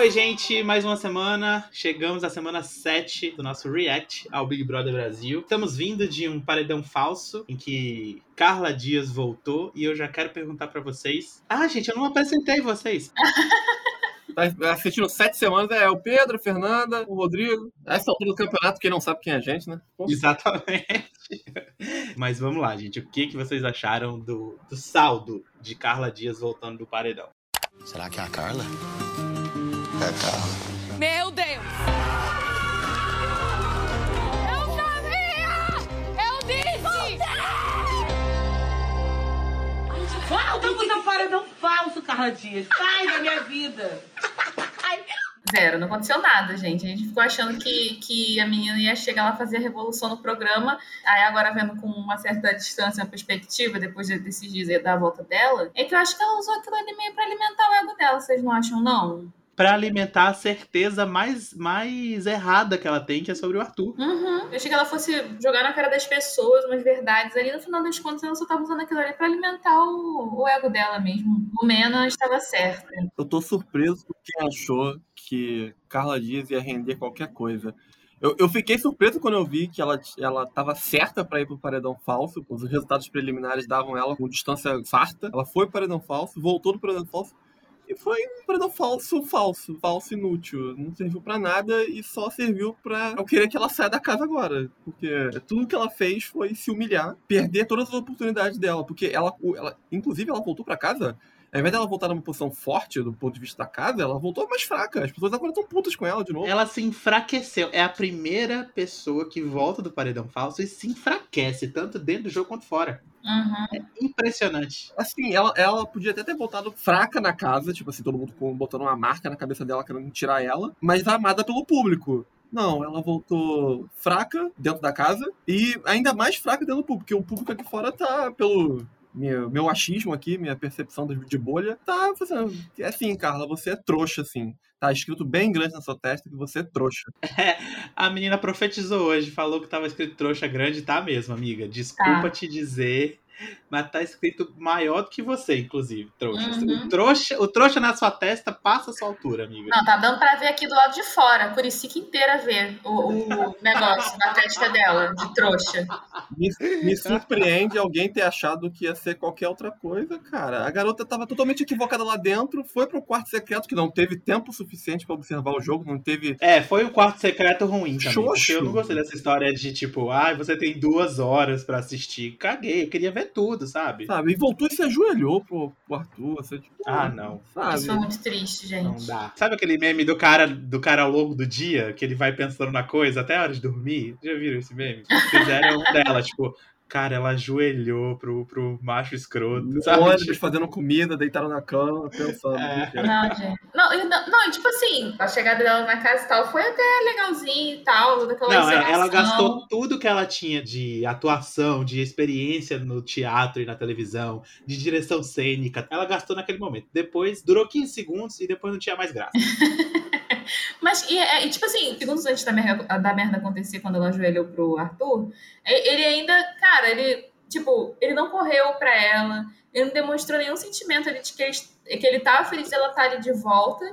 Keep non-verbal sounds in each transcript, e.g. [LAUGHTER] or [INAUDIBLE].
Oi, gente, mais uma semana. Chegamos à semana 7 do nosso React ao Big Brother Brasil. Estamos vindo de um paredão falso em que Carla Dias voltou e eu já quero perguntar para vocês. Ah, gente, eu não apresentei vocês. [LAUGHS] Tá assistindo sete semanas, é o Pedro, a Fernanda, o Rodrigo. Essa altura do campeonato, quem não sabe quem é a gente, né? Pô. Exatamente. Mas vamos lá, gente. O que, que vocês acharam do, do saldo de Carla Dias voltando do paredão? Será que é a Carla? Meu Deus! Eu sabia! Eu disse! Volta pro seu paredão falso, Carla Dias. Sai da minha vida. Zero, não aconteceu nada, gente. A gente ficou achando que, que a menina ia chegar lá fazer a revolução no programa. Aí agora vendo com uma certa distância, uma perspectiva, depois desses dias da volta dela, é que eu acho que ela usou aquilo ali meio pra alimentar o ego dela, vocês não acham, não? Pra alimentar a certeza mais, mais errada que ela tem, que é sobre o Arthur. Uhum. Eu achei que ela fosse jogar na cara das pessoas umas verdades ali. No final das contas, ela só tava usando aquilo ali pra alimentar o, o ego dela mesmo. O Mena estava certa. Eu tô surpreso por quem achou que Carla Dias ia render qualquer coisa. Eu, eu fiquei surpreso quando eu vi que ela, ela tava certa para ir pro paredão falso. Os resultados preliminares davam ela com distância farta. Ela foi pro paredão falso, voltou do paredão falso. E foi um paredão falso, falso, falso inútil. Não serviu para nada e só serviu para eu querer que ela saia da casa agora. Porque tudo que ela fez foi se humilhar, perder todas as oportunidades dela. Porque ela, ela inclusive, ela voltou para casa ao invés dela voltar numa posição forte do ponto de vista da casa, ela voltou mais fraca. As pessoas agora estão putas com ela de novo. Ela se enfraqueceu. É a primeira pessoa que volta do paredão falso e se enfraquece, tanto dentro do jogo quanto fora. Uhum. É impressionante. Assim, ela, ela podia até ter voltado fraca na casa, tipo assim, todo mundo botando uma marca na cabeça dela querendo tirar ela, mas amada pelo público. Não, ela voltou fraca dentro da casa e ainda mais fraca dentro do público, porque o público aqui fora tá pelo meu, meu achismo aqui, minha percepção de bolha, tá fazendo. É assim, Carla, você é trouxa, assim. Tá escrito bem grande na sua testa que você é trouxa. É, [LAUGHS] a menina profetizou hoje, falou que tava escrito trouxa grande, tá mesmo, amiga. Desculpa Tá. te dizer, mas tá escrito maior do que você, inclusive, trouxa. Uhum. O trouxa. O trouxa na sua testa passa a sua altura, amiga. Não, tá dando pra ver aqui do lado de fora. A Curicica inteira ver o, o negócio na testa dela, de trouxa. Me, me surpreende alguém ter achado que ia ser qualquer outra coisa, cara. A garota tava totalmente equivocada lá dentro, foi pro quarto secreto, que não teve tempo suficiente pra observar o jogo, não teve. É, foi um quarto secreto ruim também. Xoxo. Eu não gostei dessa história de tipo, ai, você tem duas horas pra assistir. Caguei, eu queria ver tudo, sabe? Sabe? E voltou e se ajoelhou pro, pro Arthur. Você, tipo, Ah, não. Sabe? Isso foi muito triste, Não gente. dá. Sabe aquele meme do cara do cara longo do dia, que ele vai pensando na coisa até a hora de dormir? Já viram esse meme? Fizeram um dela, tipo, cara, ela ajoelhou pro, pro macho escroto, sabe? Ônibus fazendo comida, deitaram na cama, pensando. É. Não, gente. Não, não, não, tipo assim, a chegada dela na casa e tal foi até legalzinho e tal, daquela Não, ela encenação. gastou tudo que ela tinha de atuação, de experiência no teatro e na televisão, de direção cênica. Ela gastou naquele momento. Depois, durou 15 segundos e depois não tinha mais graça. [LAUGHS] Mas, e, é, e, tipo assim, segundos antes da merda, da merda acontecer, quando ela ajoelhou pro Arthur, ele ainda, cara, ele, tipo, ele não correu pra ela, ele não demonstrou nenhum sentimento de que ele, que ele tava feliz dela estar ali de volta.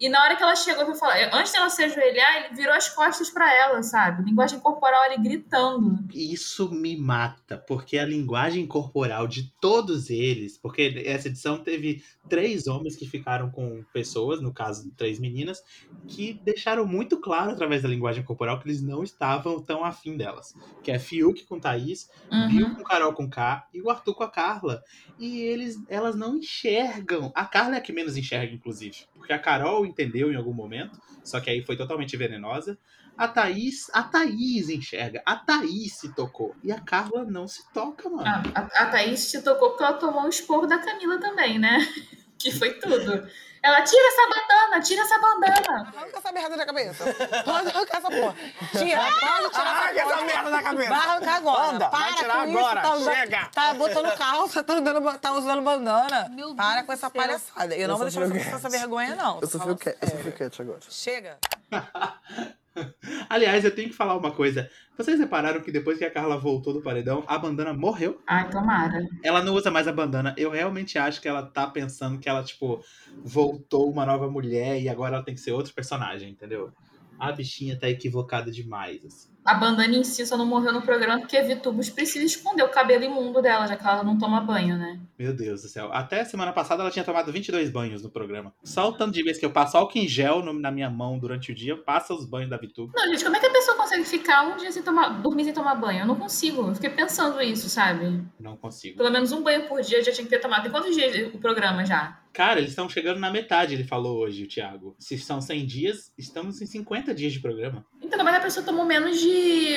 E na hora que ela chegou pra falar, antes dela se ajoelhar, ele virou as costas pra ela, sabe? Linguagem corporal ali gritando. Isso me mata, porque a linguagem corporal de todos eles, porque essa edição teve três homens que ficaram com pessoas, no caso, três meninas, que deixaram muito claro através da linguagem corporal que eles não estavam tão afim delas. Que é Fiuk com Thaís, Uhum. Bill com Carol com K e o Arthur com a Carla. E eles, elas não enxergam. A Carla é a que menos enxerga, inclusive. Porque a Carol entendeu em algum momento, só que aí foi totalmente venenosa. A Thaís, a Thaís enxerga. A Thaís se tocou. E a Carla não se toca, mano. Ah, a, a Thaís se tocou porque ela tomou um esporro da Camila também, né? Que foi tudo. Ela tira essa bandana, tira essa bandana. Arranca essa merda da cabeça. Pode arrancar essa porra. Tira, pode tirar Arranca essa porra. merda da cabeça. Vai arrancar agora. Anda, Para vai tirar com agora, isso. Tá, chega. Tá botando calça, tá, andando, tá usando bandana. Meu Para Deus com essa palhaçada. Eu não vou deixar você passar essa vergonha, não. Eu Tô sofri o? Eu cat agora. Chega. [LAUGHS] [LAUGHS] Aliás, eu tenho que falar uma coisa. Vocês repararam que depois que a Carla voltou do paredão, a bandana morreu? Ai, tomara. Ela não usa mais a bandana. Eu realmente acho que ela tá pensando que ela, tipo, voltou uma nova mulher e agora ela tem que ser outro personagem, entendeu? A bichinha tá equivocada demais, assim. A bandana em si só não morreu no programa porque a Vitubus precisa esconder o cabelo imundo dela, já que ela não toma banho, né? Meu Deus do céu. Até semana passada ela tinha tomado 22 banhos no programa. Só o tanto de vezes que eu passo álcool em gel no- na minha mão durante o dia, passa os banhos da Vitu. Não, gente, como é que a pessoa consegue ficar um dia sem tomar, dormir sem tomar banho? Eu não consigo. Eu fiquei pensando isso, sabe? Não consigo. Pelo menos um banho por dia já tinha que ter tomado. Tem quantos dias o programa já? Cara, eles estão chegando na metade, ele falou hoje, o Thiago. Se são 100 dias, estamos em 50 dias de programa. Então, que a pessoa tomou menos de,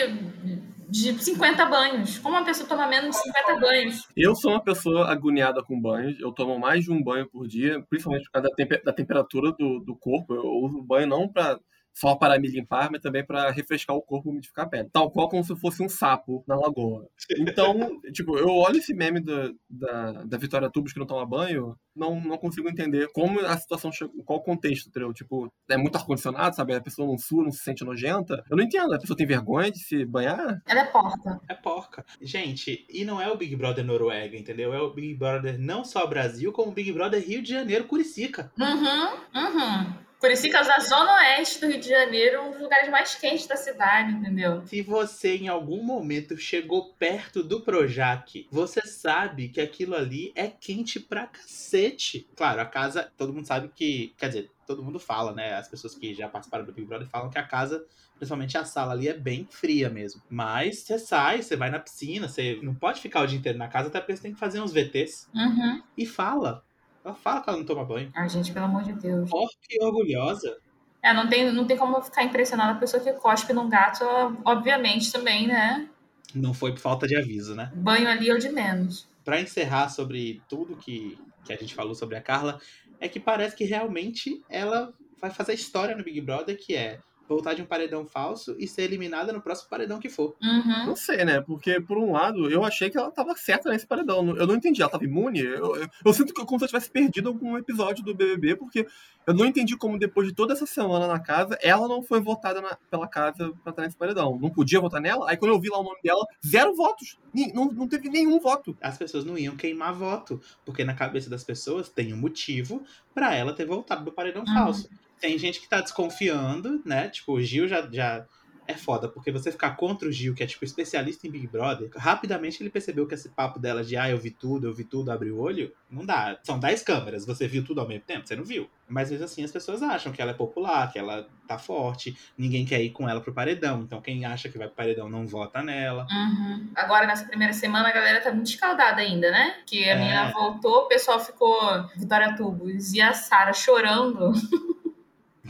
de 50 banhos? Como uma pessoa toma menos de 50 banhos? Eu sou uma pessoa agoniada com banhos. Eu tomo mais de um banho por dia, principalmente por causa da, tempe- da temperatura do, do corpo. Eu uso banho não pra, só para me limpar, mas também para refrescar o corpo e umidificar a pele. Tal qual como se eu fosse um sapo na lagoa. [LAUGHS] Então, tipo, eu olho esse meme da, da, da Vitória Tubos que não toma banho, não, não consigo entender como a situação chegou, qual o contexto, entendeu? Tipo, é muito ar-condicionado, sabe? A pessoa não sua, não se sente nojenta. Eu não entendo. A pessoa tem vergonha de se banhar? Ela é porta. É porca. Gente, e não é o Big Brother Noruega, entendeu? É o Big Brother não só Brasil, como o Big Brother Rio de Janeiro, Curicica. Uhum, uhum. Curicica, a zona oeste do Rio de Janeiro, um dos lugares mais quentes da cidade, entendeu? Se você em algum momento chegou perto do Projac, você sabe que aquilo ali é quente pra cacete. Claro, a casa, todo mundo sabe que. Quer dizer, todo mundo fala, né? As pessoas que já participaram do Big Brother falam que a casa, principalmente a sala ali, é bem fria mesmo. Mas você sai, você vai na piscina, você não pode ficar o dia inteiro na casa, até porque você tem que fazer uns VTs. Uhum. E fala. Ela fala que ela não toma banho. Ai, gente, pelo amor de Deus. Forte e orgulhosa. É, não tem, não tem como ficar impressionada a pessoa que cospe num gato, obviamente, também, né? Não foi por falta de aviso, né? Banho ali é o de menos. Pra encerrar sobre tudo que, que a gente falou sobre a Carla, é que parece que realmente ela vai fazer história no Big Brother, que é voltar de um paredão falso e ser eliminada no próximo paredão que for. Uhum. Não sei, né? Porque, por um lado, eu achei que ela tava certa nesse paredão. Eu não entendi. Ela tava imune? Eu, eu, eu sinto que como se eu tivesse perdido algum episódio do BBB, porque eu não entendi como, depois de toda essa semana na casa, ela não foi votada na- pela casa pra estar nesse paredão. Não podia votar nela. Aí, quando eu vi lá o nome dela, zero votos. Não, não teve nenhum voto. As pessoas não iam queimar voto, porque na cabeça das pessoas tem um motivo pra ela ter voltado do paredão Uhum. falso. Tem gente que tá desconfiando, né? Tipo, o Gil já, já é foda, porque você ficar contra o Gil, que é tipo especialista em Big Brother, rapidamente ele percebeu que esse papo dela de ah, eu vi tudo, eu vi tudo, abre o olho, não dá. São 10 câmeras, você viu tudo ao mesmo tempo? Você não viu. Mas mesmo assim as pessoas acham que ela é popular, que ela tá forte, ninguém quer ir com ela pro paredão. Então quem acha que vai pro paredão não vota nela. Uhum. Agora, nessa primeira semana, a galera tá muito escaldada ainda, né? Que a É. menina voltou, o pessoal ficou Vitória Tubos e a Sara chorando. [LAUGHS]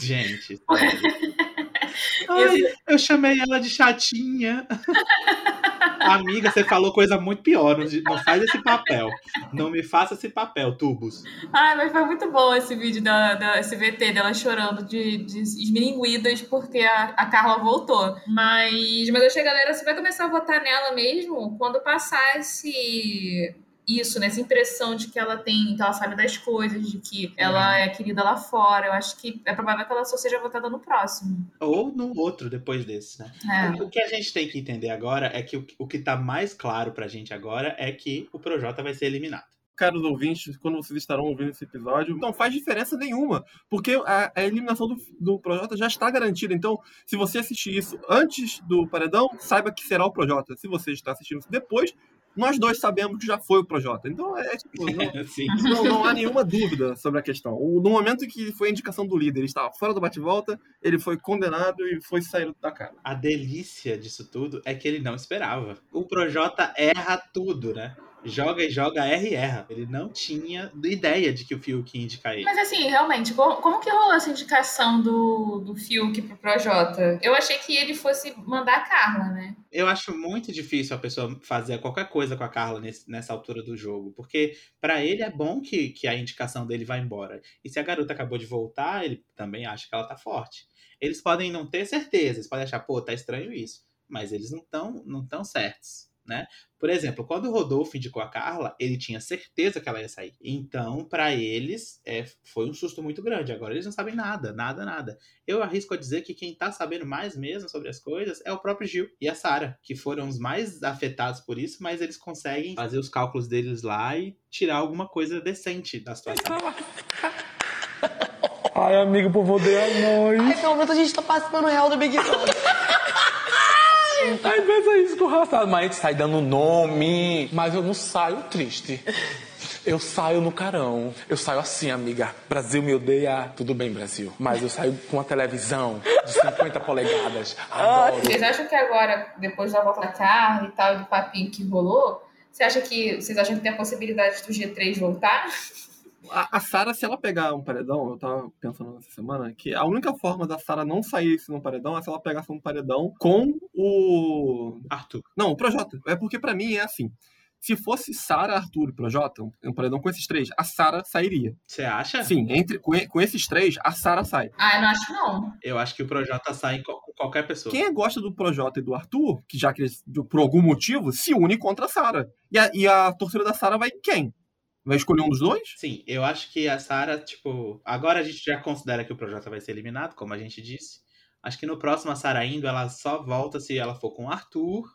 Gente. [LAUGHS] Ai, eu chamei ela de chatinha. Amiga, você falou coisa muito pior. Não, não faz esse papel. Não me faça esse papel, tubos. Ai, mas foi muito bom esse vídeo, da, da, esse VT dela chorando de, de esmilinguidas porque a, a Carla voltou. Mas, mas eu achei, galera, você vai começar a votar nela mesmo quando passar esse. Isso, né? Essa impressão de que ela tem, que ela sabe das coisas, de que ela é querida lá fora. Eu acho que é provável que ela só seja votada no próximo. Ou no outro depois desse, né? É. O que a gente tem que entender agora é que o, o que tá mais claro pra gente agora é que o Projota vai ser eliminado. Caros ouvintes, quando vocês estarão ouvindo esse episódio, não faz diferença nenhuma, porque a, a eliminação do, do Projota já está garantida. Então, se você assistir isso antes do Paredão, saiba que será o Projota. Se você está assistindo isso depois, nós dois sabemos que já foi o Projota. Então, é tipo, não, [LAUGHS] não, não há nenhuma dúvida sobre a questão. No momento que foi a indicação do líder, ele estava fora do bate-volta, ele foi condenado e foi sair da cara. A delícia disso tudo é que ele não esperava. O Projota erra tudo, né? Joga e joga, erra e erra. Ele não tinha ideia de que o Fiuk ia indicar ele. Mas assim, realmente, como, como que rolou essa indicação do, do Fiuk pro Projota? Eu achei que ele fosse mandar a Carla, né? Eu acho muito difícil a pessoa fazer qualquer coisa com a Carla nesse- nessa altura do jogo, porque pra ele é bom que, que a indicação dele vá embora. E se a garota acabou de voltar, ele também acha que ela tá forte. Eles podem não ter certeza, eles podem achar, pô, tá estranho isso, mas eles não estão não tão certos. Né? Por exemplo, quando o Rodolfo indicou a Carla, ele tinha certeza que ela ia sair. Então, pra eles, é, foi um susto muito grande. Agora eles não sabem nada, nada, nada. Eu arrisco a dizer que quem tá sabendo mais mesmo sobre as coisas é o próprio Gil e a Sara, que foram os mais afetados por isso, mas eles conseguem fazer os cálculos deles lá e tirar alguma coisa decente da situação. Ai, amigo, o povo odeia nós. Ai, pelo menos a gente tá participando real do Big Brother. Ai, pensa isso com raçado. Mas a gente sai dando nome. Mas eu não saio triste. Eu saio no carão. Eu saio assim, amiga. Brasil me odeia. Tudo bem, Brasil. Mas eu saio com uma televisão de 50 [LAUGHS] polegadas. Adoro. Vocês acham que agora, depois da volta da carne e tal, do papinho que rolou, você acha que. Vocês acham que tem a possibilidade do G3 voltar? A, a Sarah, se ela pegar um paredão, eu tava pensando nessa semana, que a única forma da Sarah não sair num paredão é se ela pegasse um paredão com o. Arthur. Não, o Projota. É porque pra mim é assim. Se fosse Sarah, Arthur e Projota, um, paredão com esses três, a Sarah sairia. Você acha? Sim, entre, com, com esses três, a Sarah sai. Ah, eu não acho que não. Eu acho que o Projota sai com qualquer pessoa. Quem gosta do Projota e do Arthur, que já que eles, por algum motivo, se une contra a Sarah. E a, e a torcida da Sarah vai em quem? Vai escolher um dos dois? Sim, eu acho que a Sarah, tipo. Agora a gente já considera que o Projota vai ser eliminado, como a gente disse. Acho que no próximo a Sarah indo, ela só volta se ela for com o Arthur.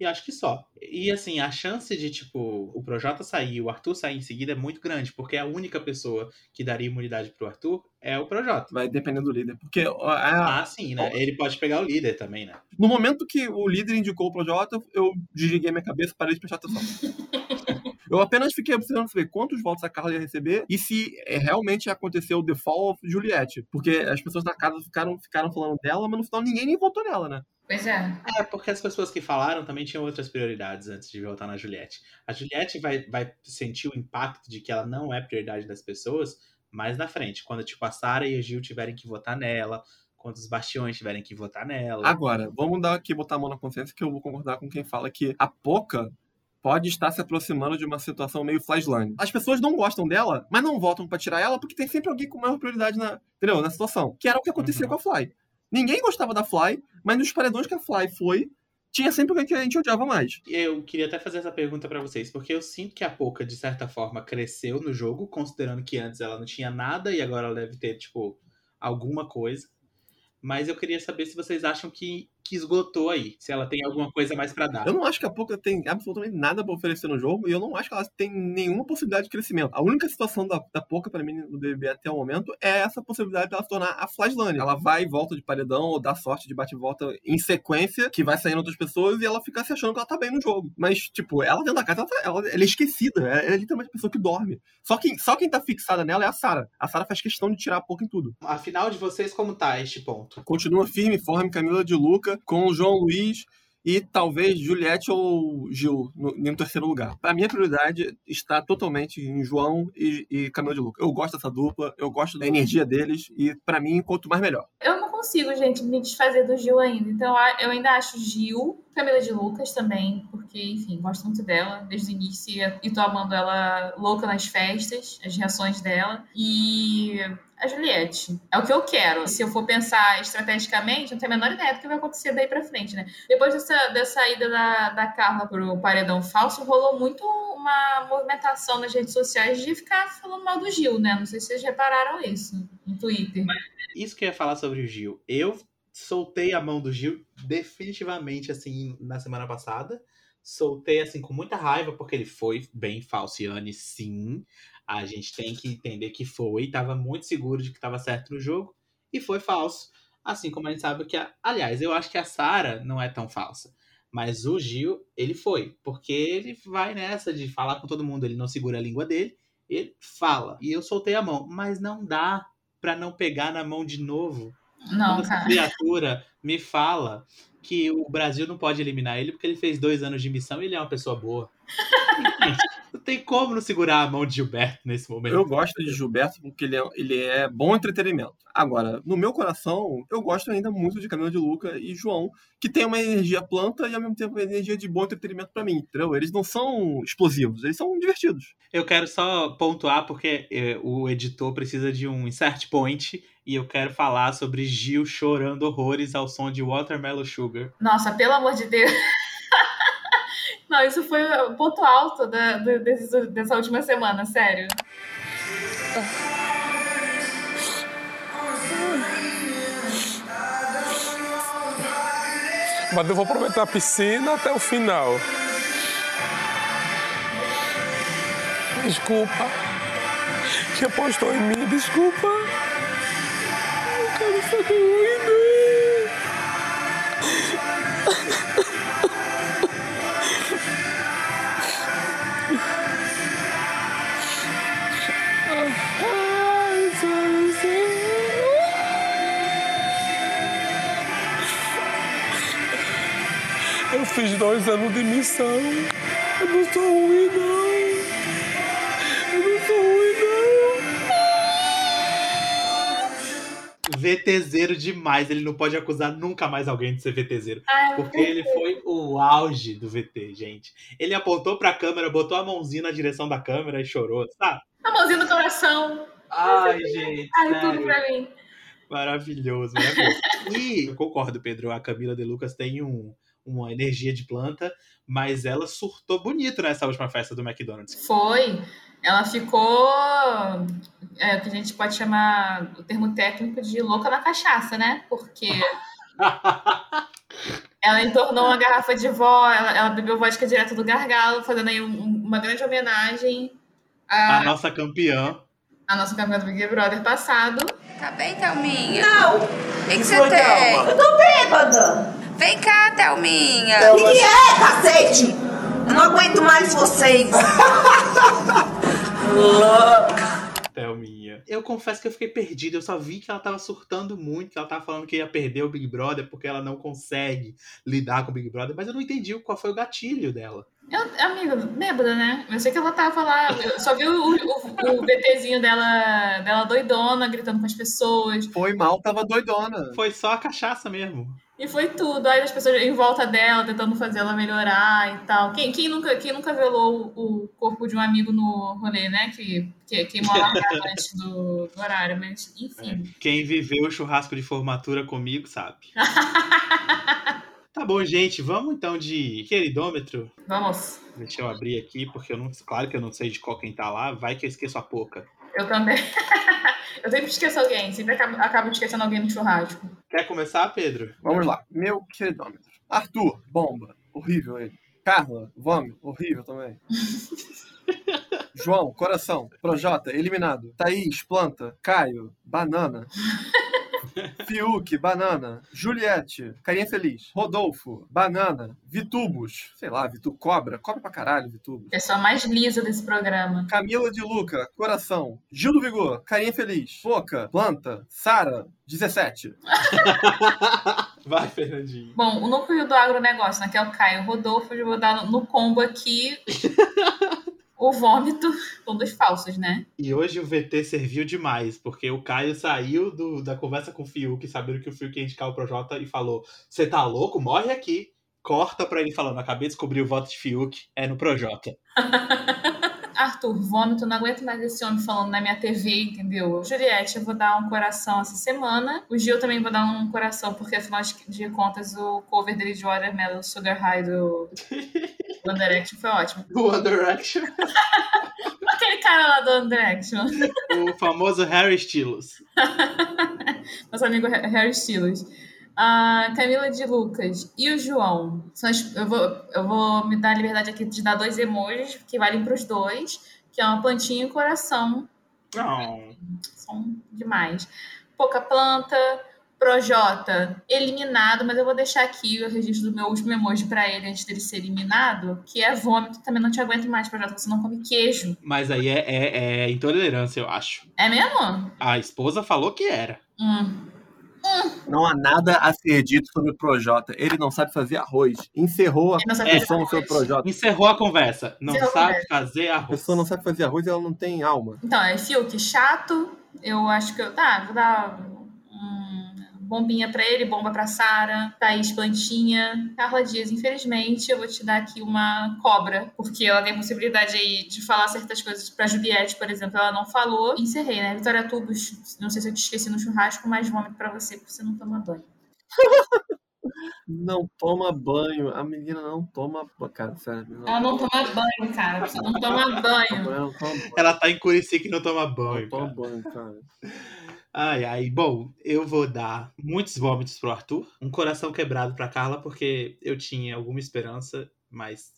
E acho que só. E assim, a chance de, tipo, o Projota sair e o Arthur sair em seguida é muito grande, porque a única pessoa que daria imunidade pro Arthur é o Projota. Vai depender do líder. Porque a- Ah, sim, né? Ele pode pegar o líder também, né? no momento que o líder indicou o Projota, eu desliguei minha cabeça e parei de prestar atenção. [LAUGHS] Eu apenas fiquei observando saber quantos votos a Carla ia receber e se é, realmente aconteceu o default of Juliette. Porque as pessoas na casa ficaram, ficaram falando dela, mas no final ninguém nem votou nela, né? Pois é. É, porque as pessoas que falaram também tinham outras prioridades antes de votar na Juliette. A Juliette vai, vai sentir o impacto de que ela não é prioridade das pessoas mais na frente, quando tipo a Sara e o Gil tiverem que votar nela, quando os bastiões tiverem que votar nela. Agora, vamos dar aqui, botar a mão na consciência, que eu vou concordar com quem fala que a Poca pode estar se aproximando de uma situação meio flashline. As pessoas não gostam dela, mas não votam pra tirar ela porque tem sempre alguém com maior prioridade na, entendeu? na situação. Que era o que acontecia Uhum. com a Fly. Ninguém gostava da Fly, mas nos paredões que a Fly foi, tinha sempre alguém que a gente odiava mais. Eu queria até fazer essa pergunta pra vocês, porque eu sinto que a Poca, de certa forma, cresceu no jogo, considerando que antes ela não tinha nada e agora ela deve ter, tipo, alguma coisa. Mas eu queria saber se vocês acham que, que esgotou aí, se ela tem alguma coisa mais pra dar. Eu não acho que a Poca tem absolutamente nada pra oferecer no jogo e eu não acho que ela tem nenhuma possibilidade de crescimento. A única situação da, da Poca, pra mim, no BBB até o momento, é essa possibilidade dela se tornar a Flashline. Ela vai e volta de paredão ou dá sorte de bate e volta em sequência, que vai saindo outras pessoas e ela fica se achando que ela tá bem no jogo. Mas, tipo, ela dentro da casa, ela, tá- ela- ela é esquecida. Ela é literalmente a pessoa que dorme. Só quem, só quem tá fixada nela é a Sarah. A Sarah faz questão de tirar a Poca em tudo. Afinal de vocês, como tá este ponto? Continua firme e forme Camila de Luca com João Luiz e talvez Juliette ou Gil no, terceiro lugar. A minha prioridade está totalmente em João e, e Camila de Luca. Eu gosto dessa dupla, eu gosto da energia deles e pra mim, quanto mais melhor. Eu não consigo, gente, me desfazer do Gil ainda. Então a- eu ainda acho Gil, Camila de Lucas também, porque, enfim, gosto muito dela desde o início e tô amando ela louca nas festas, as reações dela. E a Juliette. É o que eu quero. Se eu for pensar estrategicamente, não tenho a menor ideia do que vai acontecer daí pra frente, né? Depois dessa, dessa ida da, da Carla pro paredão falso, rolou muito uma movimentação nas redes sociais de ficar falando mal do Gil, né? Não sei se vocês repararam isso no Twitter. Isso que eu ia falar sobre o Gil. Eu soltei a mão do Gil definitivamente, assim, na semana passada. Soltei, assim, com muita raiva, porque ele foi bem falciane, sim. A gente tem que entender que foi. Tava muito seguro de que tava certo no jogo. E foi falso. Assim como a gente sabe que... A... Aliás, eu acho que a Sara não é tão falsa. Mas o Gil, ele foi. Porque ele vai nessa de falar com todo mundo. Ele não segura a língua dele. Ele fala. E eu soltei a mão. Mas não dá pra não pegar na mão de novo. Não, Quando essa cara. criatura me fala que o Brasil não pode eliminar ele porque ele fez dois anos de missão e ele é uma pessoa boa. [LAUGHS] Tem como não segurar a mão de Gilberto nesse momento. Eu gosto de Gilberto porque ele é, ele é bom entretenimento. Agora, no meu coração, eu gosto ainda muito de Camila de Luca e João, que tem uma energia planta e ao mesmo tempo uma energia de bom entretenimento pra mim, entendeu? Eles não são explosivos, eles são divertidos. Eu quero só pontuar porque eh, o editor precisa de um insert point e eu quero falar sobre Gil chorando horrores ao som de Watermelon Sugar. Nossa, pelo amor de Deus. [LAUGHS] Não, isso foi o ponto alto da, do- desse- dessa última semana, sério. Mas eu vou aproveitar a piscina até o final. Desculpa. Que apostou em mim, desculpa. Eu quero ser doida. Dois anos de missão. Eu não sou ruim, não. Eu não sou ruim, não. VTZero demais. Ele não pode acusar nunca mais alguém de ser VTZero. Ai, Porque ele foi o auge do VT, gente. Ele apontou pra câmera, botou a mãozinha na direção da câmera e chorou, sabe? A mãozinha no coração. Ai, gente. Ai, tudo pra mim. Maravilhoso, maravilhoso. E eu concordo, Pedro. A Camila de Lucas tem um- uma energia de planta, mas ela surtou bonito nessa última festa do McDonald's. Foi. Ela ficou. É, o que a gente pode chamar o termo técnico de louca na cachaça, né? Porque [LAUGHS] ela entornou uma garrafa de vó, ela, ela bebeu vodka direto do gargalo, fazendo aí um- um- uma grande homenagem A à, nossa campeã. à nossa campeã do Big Brother passado. Tá bem, Thelminha? Não! O que que você tem? Eu tô bêbada! Vem cá, Thelminha. O que é, cacete? Eu não aguento mais vocês! Thelminha. Eu confesso que eu fiquei perdida. Eu só vi que ela tava surtando muito, que ela tava falando que ia perder o Big Brother porque ela não consegue lidar com o Big Brother, mas eu não entendi qual foi o gatilho dela. Eu, amiga, bêbada, né? Eu sei que ela tava lá. Eu só vi o, o, o VTzinho dela, dela doidona, gritando com as pessoas. Foi mal, tava doidona. Foi só a cachaça mesmo. E foi tudo. Aí as pessoas em volta dela, tentando fazer ela melhorar e tal. Quem, quem, nunca, quem nunca velou o, corpo de um amigo no rolê, né? Que, que queimou a largada antes do, do horário. Mas, enfim. Quem viveu o churrasco de formatura comigo sabe. [LAUGHS] Tá bom, gente. Vamos então de queridômetro. Vamos. Deixa eu abrir aqui, porque eu não. Claro que eu não sei de qual quem tá lá. Vai que eu esqueço a pouca. Eu também. [LAUGHS] eu sempre esqueço alguém. Sempre acabo, acabo esquecendo alguém no churrasco. Quer começar, Pedro? Vamos lá. Meu queridômetro. Arthur, bomba. Horrível ele. Carla, vômito. Horrível também. [LAUGHS] João, coração. Projota, eliminado. Thaís, planta. Caio, banana. [LAUGHS] Fiuk, banana. Juliette, carinha feliz. Rodolfo, banana. Vitubos, sei lá, Vitu cobra. Cobra pra caralho, Vitubos. Pessoa mais lisa desse programa. Camila de Luca, coração. Gil do Vigor, carinha feliz. Foca, planta. Sara, 17. [LAUGHS] Vai, Fernandinho. Bom, o núcleo do agronegócio, né? Que é o Caio Rodolfo, eu vou dar no, no combo aqui [LAUGHS] o vômito, todos falsos, né? E hoje o VT serviu demais, porque o Caio saiu do- da conversa com o Fiuk, sabendo que o Fiuk ia indicar o Projota e falou: Você tá louco? Morre aqui. Corta pra ele falando: Acabei de descobrir o voto de Fiuk, é no Projota. [LAUGHS] Arthur, vômito, não aguento mais esse homem falando na minha TV, entendeu? Juliette, eu vou dar um coração essa semana. O Gil também vou dar um coração, porque afinal de- contas o cover dele de Watermelon Sugar High do [LAUGHS] One Direction foi ótimo. Do One Direction. [LAUGHS] Aquele cara lá do One Direction, o famoso Harry Styles. [LAUGHS] nosso amigo Ha- Harry Styles. A Camila de Lucas e o João. Eu, vou, eu vou me dar a liberdade aqui de dar dois emojis que valem para os dois, que é uma plantinha e um coração. Não. são demais. Pouca planta, Projota, eliminado, mas eu vou deixar aqui o registro do meu último emoji pra ele antes dele ser eliminado, que é vômito. Também não te aguento mais, Projota, você não come queijo. Mas aí é, é- é intolerância, eu acho. É mesmo? A esposa falou que era. Hum. Não há nada a ser dito sobre o Projota. Ele não sabe fazer arroz. Encerrou a Ele não sabe fazer discussão sobre o Projota. Encerrou a conversa. Não Encerrou a sabe conversa. fazer A arroz. pessoa não sabe fazer arroz e ela não tem alma. Então, é Fiuk chato. Eu acho que eu. Tá, vou dar. Bombinha pra ele, bomba pra Sara, Thaís Plantinha, Carla Dias. Infelizmente, eu vou te dar aqui uma cobra, porque ela tem a possibilidade aí de falar certas coisas pra Juliette, por exemplo, ela não falou. Encerrei, né? Vitória Tubos, não sei se eu te esqueci no churrasco, mas vômito pra você, porque você não toma banho. Não toma banho. A menina não toma banho. Cara, sério. Não Ela não toma banho, cara. Você não toma banho. Ela não toma banho. Ela tá em Curicica e não toma banho. Não toma banho, cara. Ai, ai. Bom, eu vou dar muitos vômitos pro Arthur. Um coração quebrado pra Carla, porque eu tinha alguma esperança, mas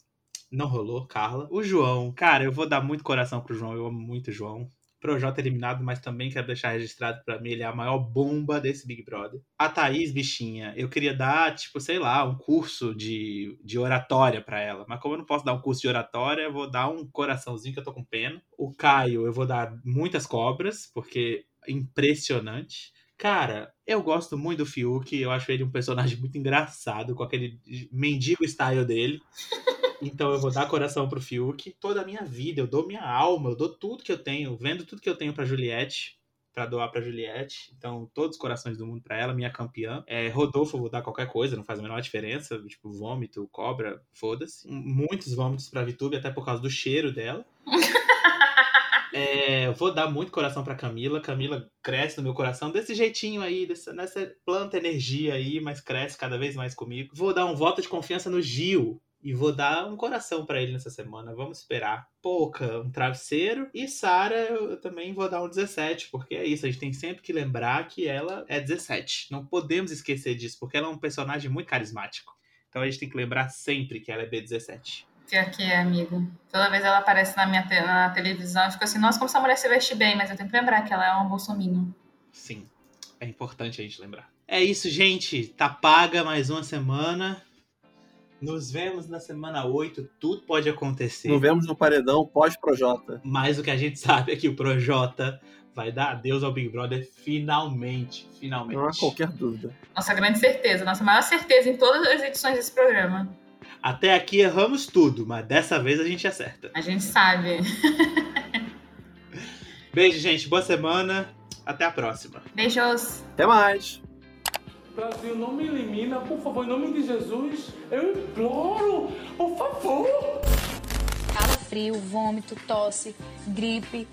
não rolou, Carla. O João, cara, eu vou dar muito coração pro João. Eu amo muito o João. Projota eliminado, mas também quero deixar registrado pra mim, ele é a maior bomba desse Big Brother. A Thaís, bichinha, eu queria dar, tipo, sei lá, um curso de, de oratória pra ela. Mas como eu não posso dar um curso de oratória, eu vou dar um coraçãozinho que eu tô com pena. O Caio, eu vou dar muitas cobras, porque impressionante. Cara, eu gosto muito do Fiuk, eu acho ele um personagem muito engraçado, com aquele mendigo style dele. [LAUGHS] Então eu vou dar coração pro Fiuk. Toda a minha vida, eu dou minha alma, eu dou tudo que eu tenho, vendo tudo que eu tenho pra Juliette, pra doar pra Juliette. Então, todos os corações do mundo pra ela, minha campeã. É, Rodolfo, eu vou dar qualquer coisa, não faz a menor diferença. Tipo, vômito, cobra, foda-se. Muitos vômitos pra Vitube, até por causa do cheiro dela. [LAUGHS] É, vou dar muito coração pra Camila. Camila cresce no meu coração desse jeitinho aí, dessa, nessa planta energia aí, mas cresce cada vez mais comigo. Vou dar um voto de confiança no Gil. E vou dar um coração pra ele nessa semana. Vamos esperar. Pouca, um travesseiro. E Sara, eu também vou dar um 17, porque é isso. A gente tem sempre que lembrar que ela é 17. Não podemos esquecer disso, porque ela é um personagem muito carismático. Então a gente tem que lembrar sempre que ela é B17. Pior que é, amigo. Toda vez ela aparece na minha te- na televisão, eu fico assim, nossa, como essa mulher se veste bem, mas eu tenho que lembrar que ela é uma bolsominion. Sim, é importante a gente lembrar. É isso, gente. Tá paga mais uma semana. Nos vemos na semana 8. Tudo pode acontecer. Nos vemos no paredão pós-Projota. Mas o que a gente sabe é que o Projota vai dar adeus ao Big Brother finalmente. Finalmente. Não há qualquer dúvida. Nossa grande certeza, nossa maior certeza em todas as edições desse programa. Até aqui erramos tudo, mas dessa vez a gente acerta. A gente sabe. Beijo, gente. Boa semana. Até a próxima. Beijos. Até mais. Brasil, não me elimina, por favor, em nome de Jesus. Eu imploro, por favor. calafrio, vômito, tosse, gripe,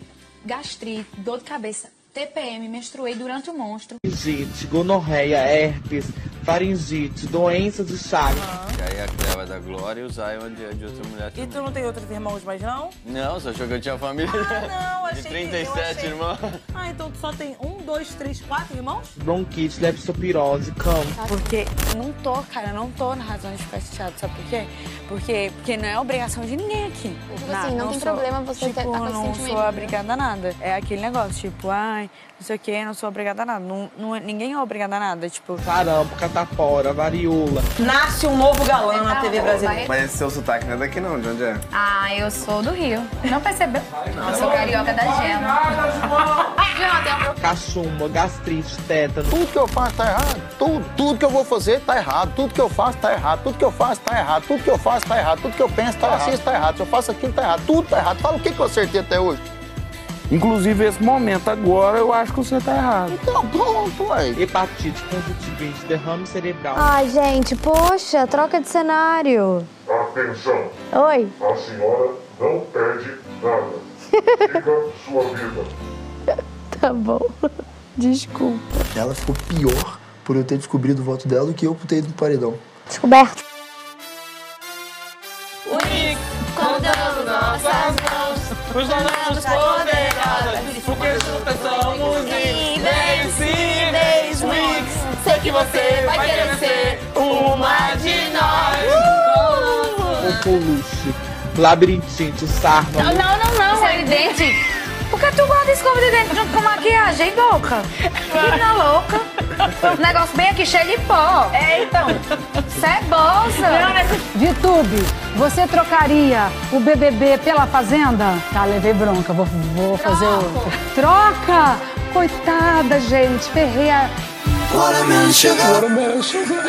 gastrite, dor de cabeça, TPM, menstruei durante o monstro. Faringite, gonorreia, herpes, faringite, doença de Chagas. E aí a Cleva da Glória e o Zion de, de outra mulher E também. tu não tem outros irmãos mais não? Não, você achou que eu tinha família? Ah, não, [LAUGHS] de achei que- 37 eu achei- irmãos. Ah, então tu só tem um, dois, três, quatro irmãos? Bronquite, leptospirose, câncer. Porque não tô, cara, não tô na razão de ficar chateado, sabe por quê? Porque, porque não é obrigação de ninguém aqui. Tipo assim, não tem problema você tipo, ter- tá esse não sou né? obrigada a nada. É aquele negócio, tipo, ai, não sei o quê, não sou obrigada a nada. Não, não, é- ninguém é obrigada a nada, tipo... Sarampo, catapora, varíola. Nasce um novo galã na TV brasileira. Mas esse seu sotaque não é daqui não, de onde é? Ah, eu sou do Rio. Não percebeu? Eu sou carioca da gema. [LAUGHS] Cachumba, gastrite, tétano. Tudo que eu faço tá errado. Tudo. Tudo que eu vou fazer tá errado. Tudo que eu faço tá errado. Tudo que eu faço tá errado. Tudo que eu faço tá errado. Tudo que eu penso tá errado. Isso tá errado. Se eu faço aquilo tá errado. Tudo tá errado. Fala o que, que eu acertei até hoje. Inclusive, esse momento agora, eu acho que você tá errado. Então, pronto, ué. Hepatite, conjuntivite, derrame cerebral. Ai, gente, poxa, troca de cenário. Atenção, Oi. a senhora não pede nada. Siga [LAUGHS] sua vida. Tá bom. Desculpa. Ela ficou pior por eu ter descobrido o voto dela do que eu por ter ido no paredão. Descoberto. Com Deus nossas mãos, os poderosas, porque juntas somos invencíveis. Wix, sei que você vai querer ser uma de nós. Ocoluche, labirintite, sarna. Não, não, não, não. Escova de dente. Por que tu guarda escova de dente junto com maquiagem, boca? Que na louca. Um negócio bem aqui cheio de pó. É, então. Cebosa. Vitube, você trocaria o BBB pela Fazenda? Tá, levei bronca, vou, vou fazer outro. Troca! Coitada, gente, ferrei a... Watermelon sugar. Watermelon sugar.